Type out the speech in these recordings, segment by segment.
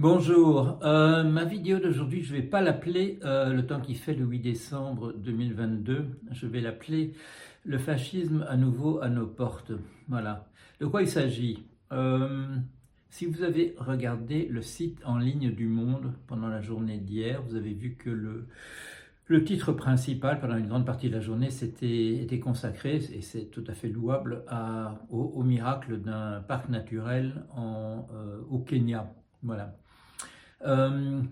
Bonjour, euh, ma vidéo d'aujourd'hui, je ne vais pas l'appeler euh, le temps qui fait le 8 décembre 2022, je vais l'appeler le fascisme à nouveau à nos portes. Voilà. De quoi il s'agit? Euh, Si vous avez regardé le site en ligne du Monde pendant la journée d'hier, vous avez vu que le, titre principal pendant une grande partie de la journée était consacré, et c'est tout à fait louable, au, miracle d'un parc naturel au Kenya. Voilà. Euh,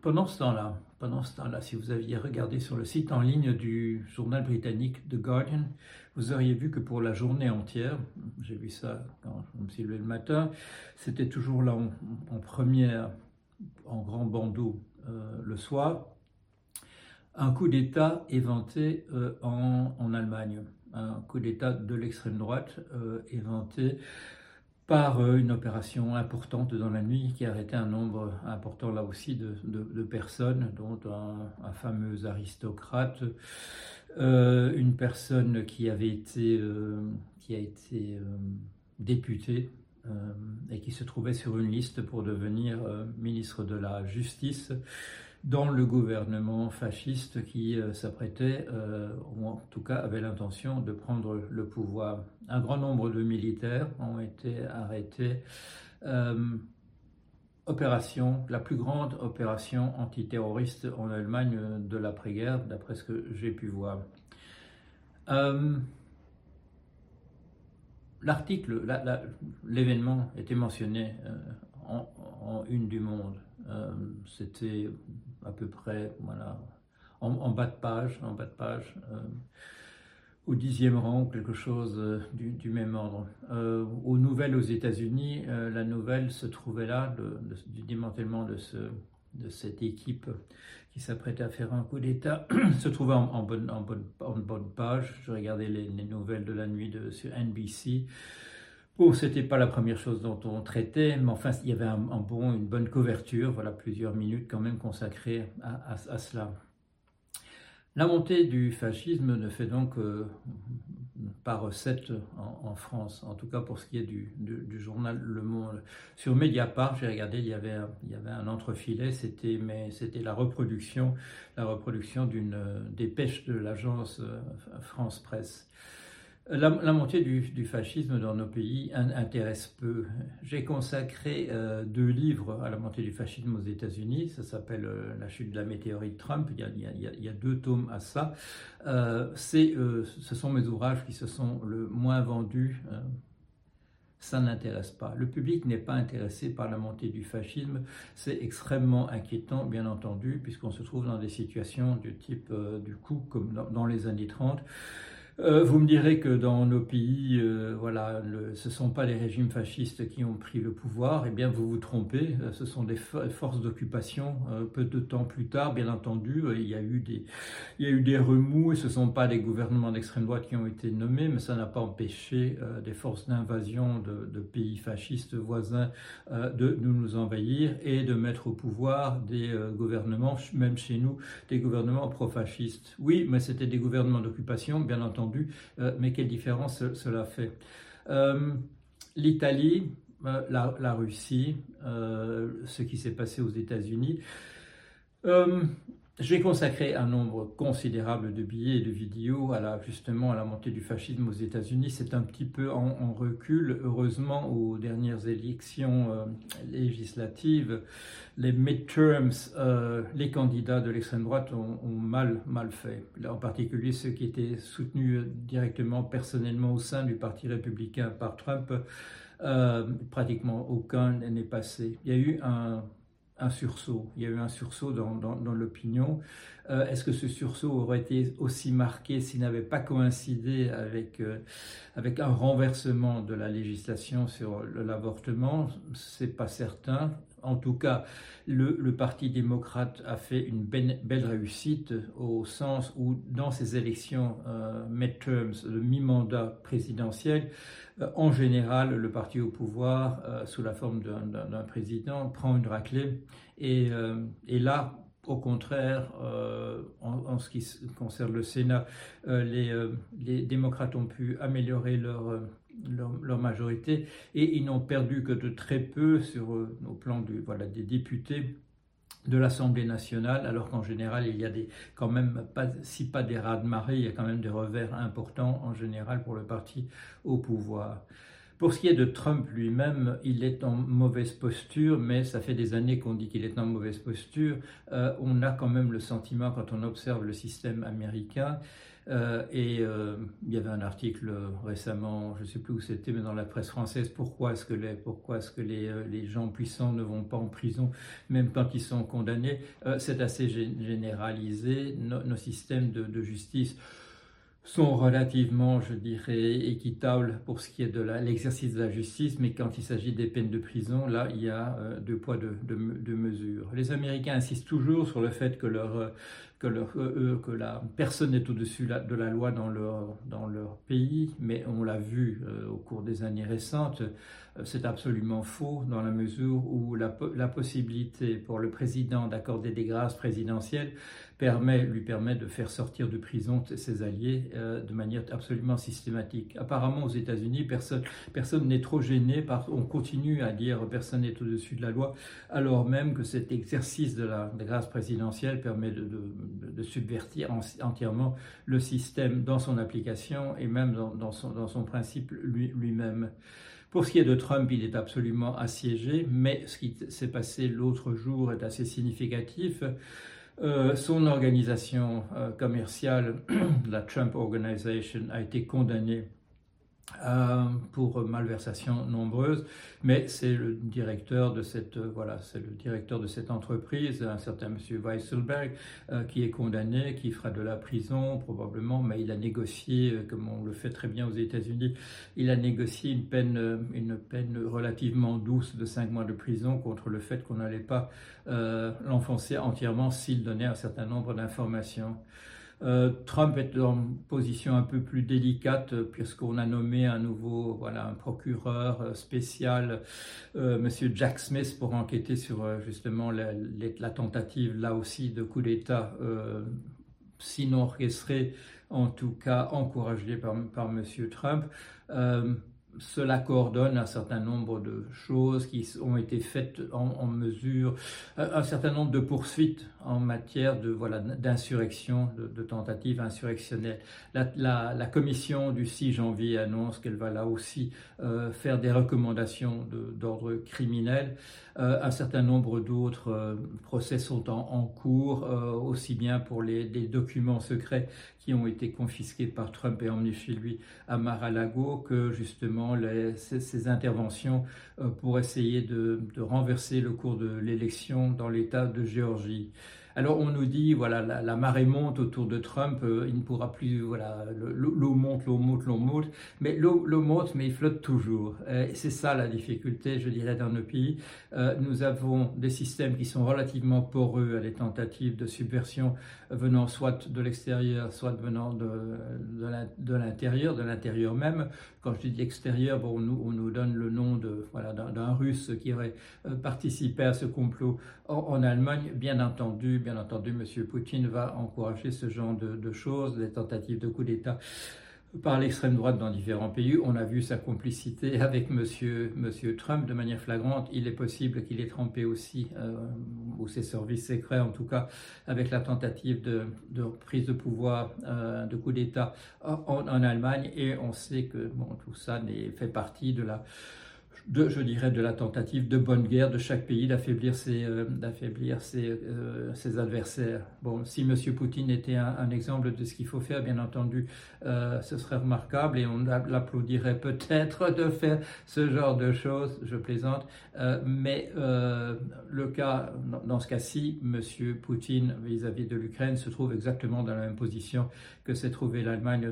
pendant ce temps-là, pendant ce temps-là, si vous aviez regardé sur le site en ligne du journal britannique The Guardian, vous auriez vu que pour la journée entière, j'ai vu ça quand je me suis levé le matin, c'était toujours là en, première, en grand bandeau euh, le soir, un coup d'État éventé euh, en, en, Allemagne, un coup d'État de l'extrême droite éventé par euh, une opération importante dans la nuit qui a arrêté un nombre important là aussi de, personnes, dont un, fameux aristocrate, euh, une personne qui avait été, euh, qui a été députée et qui se trouvait sur une liste pour devenir ministre de la Justice dans le gouvernement fasciste qui euh, s'apprêtait, euh, ou en tout cas avait l'intention de prendre le pouvoir. Un grand nombre de militaires ont été arrêtés. Euh, opération, la plus grande opération antiterroriste en Allemagne de l'après-guerre, d'après ce que j'ai pu voir. L'article, l'événement était mentionné en, une du monde. Euh, c'était à peu près voilà, en, bas de page, en bas de page euh, au dixième rang, quelque chose euh, du, même ordre. aux nouvelles aux États-Unis, la nouvelle se trouvait là, du démantèlement de, ce, de cette équipe qui s'apprêtait à faire un coup d'État, se trouvait en, bonne, en, bonne, en, bonne, page. Je regardais les, les, nouvelles de la nuit de, sur NBC. Bon, c'était pas la première chose dont on traitait, mais enfin, il y avait une bonne couverture, voilà, plusieurs minutes quand même consacrées à, cela. La montée du fascisme ne fait donc euh, pas recette en, France, en tout cas pour ce qui est du, journal Le Monde. Sur Mediapart, j'ai regardé, il y avait, un entrefilet, c'était, la reproduction, d'une dépêche de l'agence euh, France Presse. La, montée du, fascisme dans nos pays intéresse peu. J'ai consacré euh, deux livres à la montée du fascisme aux États-Unis. Ça s'appelle euh, La chute de la météorite Trump. Il y a, deux tomes à ça. Euh, ce sont mes ouvrages qui se sont le moins vendus. ça n'intéresse pas. Le public n'est pas intéressé par la montée du fascisme. C'est extrêmement inquiétant, bien entendu, puisqu'on se trouve dans des situations du type, du coup, comme dans, dans les années 30 euh, vous me direz que dans nos pays, euh, voilà, ce ne sont pas les régimes fascistes qui ont pris le pouvoir. Eh bien, vous vous trompez. Euh, ce sont des forces d'occupation. peu de temps plus tard, bien entendu, il y a eu des, il y a eu des remous. Et ce ne sont pas des gouvernements d'extrême droite qui ont été nommés, mais ça n'a pas empêché des forces d'invasion de, pays fascistes voisins de, nous envahir et de mettre au pouvoir des gouvernements, même chez nous, des gouvernements pro-fascistes. Oui, mais c'était des gouvernements d'occupation, bien entendu euh, mais quelle différence cela fait euh, L'Italie, euh, la, Russie, ce qui s'est passé aux États-Unis. J'ai consacré un nombre considérable de billets et de vidéos à la, justement à la montée du fascisme aux États-Unis. C'est un petit peu en, recul. Heureusement, aux dernières élections euh, législatives, les midterms, euh, les candidats de l'extrême droite ont, mal, mal fait. En particulier ceux qui étaient soutenus directement, personnellement au sein du Parti républicain par Trump. Euh, pratiquement aucun n'est passé. Il y a eu un Il y a eu un sursaut dans, l'opinion. Euh, est-ce que ce sursaut aurait été aussi marqué s'il n'avait pas coïncidé avec, euh, avec un renversement de la législation sur l'avortement? C'est pas certain. En tout cas, le, Parti démocrate a fait une belle, réussite au sens où, dans ces élections euh, midterms, le mi-mandat présidentiel, euh, en général, le parti au pouvoir, euh, sous la forme d'un président, prend une raclée. Et, et là, au contraire, en, ce qui concerne le Sénat, les, démocrates ont pu améliorer leur, leur, majorité et ils n'ont perdu que de très peu sur euh, au plan du, voilà, des députés de l'Assemblée nationale, alors qu'en général, il y a des, quand même, pas, si pas des raz de marée, il y a quand même des revers importants en général pour le parti au pouvoir. Pour ce qui est de Trump lui-même, il est en mauvaise posture, mais ça fait des années qu'on dit qu'il est en mauvaise posture. Euh, on a quand même le sentiment, quand on observe le système américain, euh, et euh, il y avait un article récemment, je ne sais plus où c'était, mais dans la presse française, pourquoi est-ce que, les, pourquoi est-ce que les, les, gens puissants ne vont pas en prison, même quand ils sont condamnés? C'est assez généralisé, nos, systèmes de, de justice sont relativement, je dirais, équitables pour ce qui est de l'exercice de la justice, mais quand il s'agit des peines de prison, là, il y a euh, deux poids, deux, de mesures. Les Américains insistent toujours sur le fait que, leur, que, leur, que la personne n'est au-dessus de la loi dans leur, dans leur pays, mais on l'a vu euh, au cours des années récentes, euh, c'est absolument faux dans la mesure où la possibilité pour le président d'accorder des grâces présidentielles permet, lui permet de faire sortir de prison ses alliés euh, de manière absolument systématique. Apparemment, aux États-Unis, personne personne n'est trop gêné par. On continue à dire personne n'est au-dessus de la loi, alors même que cet exercice de la grâce présidentielle permet de, de, subvertir entièrement le système dans son application et même dans, son, dans son, principe lui-même. pour ce qui est de Trump, il est absolument assiégé, mais ce qui s'est passé l'autre jour est assez significatif. Euh, son organisation euh, commerciale, la Trump Organization, a été condamnée euh, pour malversations nombreuses, mais c'est le directeur de cette euh, voilà, c'est le directeur de cette entreprise, un certain monsieur Weisselberg, euh, qui est condamné, qui fera de la prison probablement, mais il a négocié, comme on le fait très bien aux États-Unis, il a négocié une peine une peine relativement douce de cinq mois de prison contre le fait qu'on n'allait pas l'enfoncer entièrement s'il donnait un certain nombre d'informations. Euh, Trump est dans une position un peu plus délicate euh, puisqu'on a nommé un nouveau, voilà, un procureur euh, spécial, euh, Monsieur Jack Smith, pour enquêter sur justement la, tentative là aussi de coup d'État, sinon orchestré, en tout cas encouragé par, par Monsieur Trump cela coordonne un certain nombre de choses qui ont été faites en, mesure, un certain nombre de poursuites en matière de voilà d'insurrection, de, tentatives insurrectionnelles. La, commission du 6 janvier annonce qu'elle va là aussi euh, faire des recommandations d'ordre criminel. Euh, un certain nombre d'autres euh, procès sont en, cours, aussi bien pour les, documents secrets qui ont été confisqués par Trump et emmenés chez lui à Mar-a-Lago que justement ces, interventions pour essayer de renverser le cours de l'élection dans l'État de Géorgie. Alors on nous dit, voilà, la, marée monte autour de Trump, euh, il ne pourra plus, voilà, l'eau monte, l'eau monte, l'eau monte, mais l'eau monte, mais il flotte toujours. c'est ça la difficulté, je dirais, dans nos pays. Euh, nous avons des systèmes qui sont relativement poreux à des tentatives de subversion venant soit de l'extérieur, soit venant de, de l'intérieur, de l'intérieur même. Quand je dis extérieur, bon, on, nous, on nous donne le nom de voilà d'un Russe qui aurait euh, participé à ce complot en, Allemagne. Bien entendu, bien entendu, M. Poutine va encourager ce genre de, choses, des tentatives de coup d'État par l'extrême droite dans différents pays. On a vu sa complicité avec Monsieur Trump de manière flagrante. Il est possible qu'il ait trempé aussi, euh, ou ses services secrets en tout cas, avec la tentative de, prise de pouvoir, euh, de coup d'État en, Allemagne. Et on sait que tout ça fait partie de la de, je dirais, de la tentative de bonne guerre de chaque pays d'affaiblir ses, euh, ses, euh, adversaires. Bon, si M. Poutine était un, exemple de ce qu'il faut faire, bien entendu, euh, ce serait remarquable et on l'applaudirait peut-être de faire ce genre de choses, je plaisante, mais le cas, dans ce cas-ci, M. Poutine vis-à-vis de l'Ukraine se trouve exactement dans la même position que s'est trouvée l'Allemagne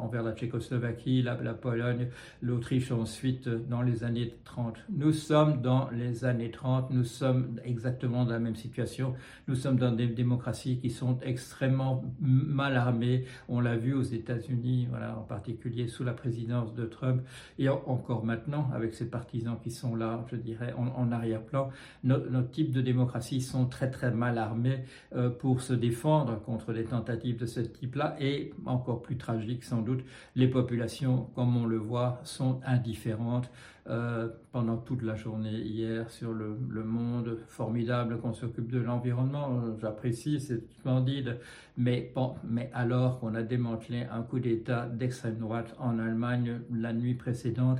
envers la Tchécoslovaquie, la, la Pologne, l'Autriche ensuite dans les années années 30. Nous sommes dans les années 30, nous sommes exactement dans la même situation. Nous sommes dans des démocraties qui sont extrêmement mal armées. On l'a vu aux États-Unis, voilà, en particulier sous la présidence de Trump, et encore maintenant avec ces partisans qui sont là, je dirais, en, arrière-plan. Nos, nos, types de démocraties sont très très mal armés euh, pour se défendre contre des tentatives de ce type-là, et encore plus tragique sans doute, les populations, comme on le voit, sont indifférentes euh, pendant toute la journée hier sur le, monde formidable qu'on s'occupe de l'environnement. J'apprécie, c'est splendide, mais, mais alors qu'on a démantelé un coup d'État d'extrême droite en Allemagne la nuit précédente,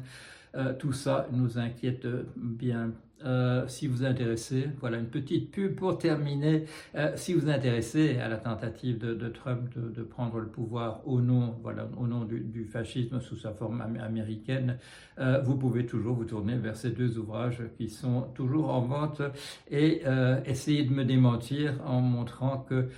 euh, tout ça nous inquiète bien. Euh, si vous intéressez, voilà une petite pub pour terminer. Euh, si vous intéressez à la tentative de, Trump de, prendre le pouvoir au nom, voilà, au nom du, fascisme sous sa forme américaine, vous pouvez toujours vous tourner vers ces deux ouvrages qui sont toujours en vente et essayer de me démentir en montrant que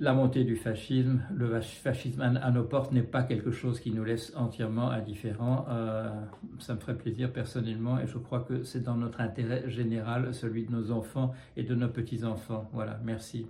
la montée du fascisme, le fascisme à nos portes n'est pas quelque chose qui nous laisse entièrement indifférents. Euh, ça me ferait plaisir personnellement et je crois que c'est dans notre intérêt général, celui de nos enfants et de nos petits-enfants. Voilà, merci.